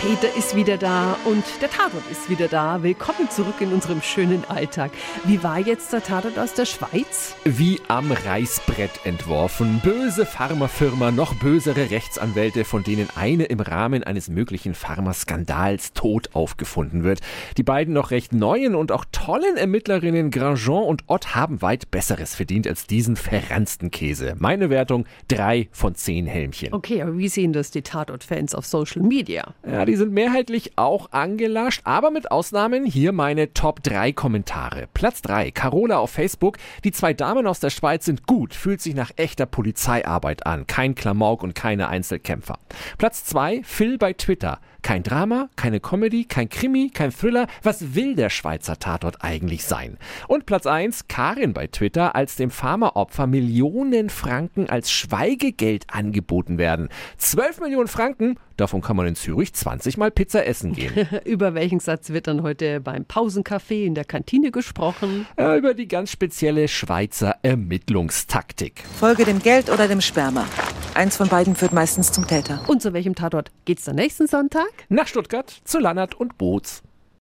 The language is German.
Peter ist wieder da und der Tatort ist wieder da. Willkommen zurück in unserem schönen Alltag. Wie war jetzt der Tatort aus der Schweiz? Wie am Reißbrett entworfen. Böse Pharmafirma, noch bösere Rechtsanwälte, von denen eine im Rahmen eines möglichen Pharmaskandals tot aufgefunden wird. Die beiden noch recht neuen und auch tollen Ermittlerinnen Grandjean und Ott haben weit Besseres verdient als diesen verranzten Käse. Meine Wertung drei von zehn Helmchen. Okay, aber wie sehen das die Tatort-Fans auf Social Media? Ja, die sind mehrheitlich auch angelascht, aber mit Ausnahmen hier meine Top 3 Kommentare. Platz 3, Carola auf Facebook. Die zwei Damen aus der Schweiz sind gut, fühlt sich nach echter Polizeiarbeit an. Kein Klamauk und keine Einzelkämpfer. Platz 2, Phil bei Twitter. Kein Drama, keine Comedy, kein Krimi, kein Thriller. Was will der Schweizer Tatort eigentlich sein? Und Platz 1, Karin bei Twitter, als dem Pharmaopfer Millionen Franken als Schweigegeld angeboten werden. 12 Millionen Franken, davon kann man in Zürich 20 Mal Pizza essen gehen. Über welchen Satz wird dann heute beim Pausencafé in der Kantine gesprochen? Ja, über die ganz spezielle Schweizer Ermittlungstaktik. Folge dem Geld oder dem Sperma. Eins von beiden führt meistens zum Täter. Und zu welchem Tatort geht's dann nächsten Sonntag? Nach Stuttgart zu Lannert und Boots.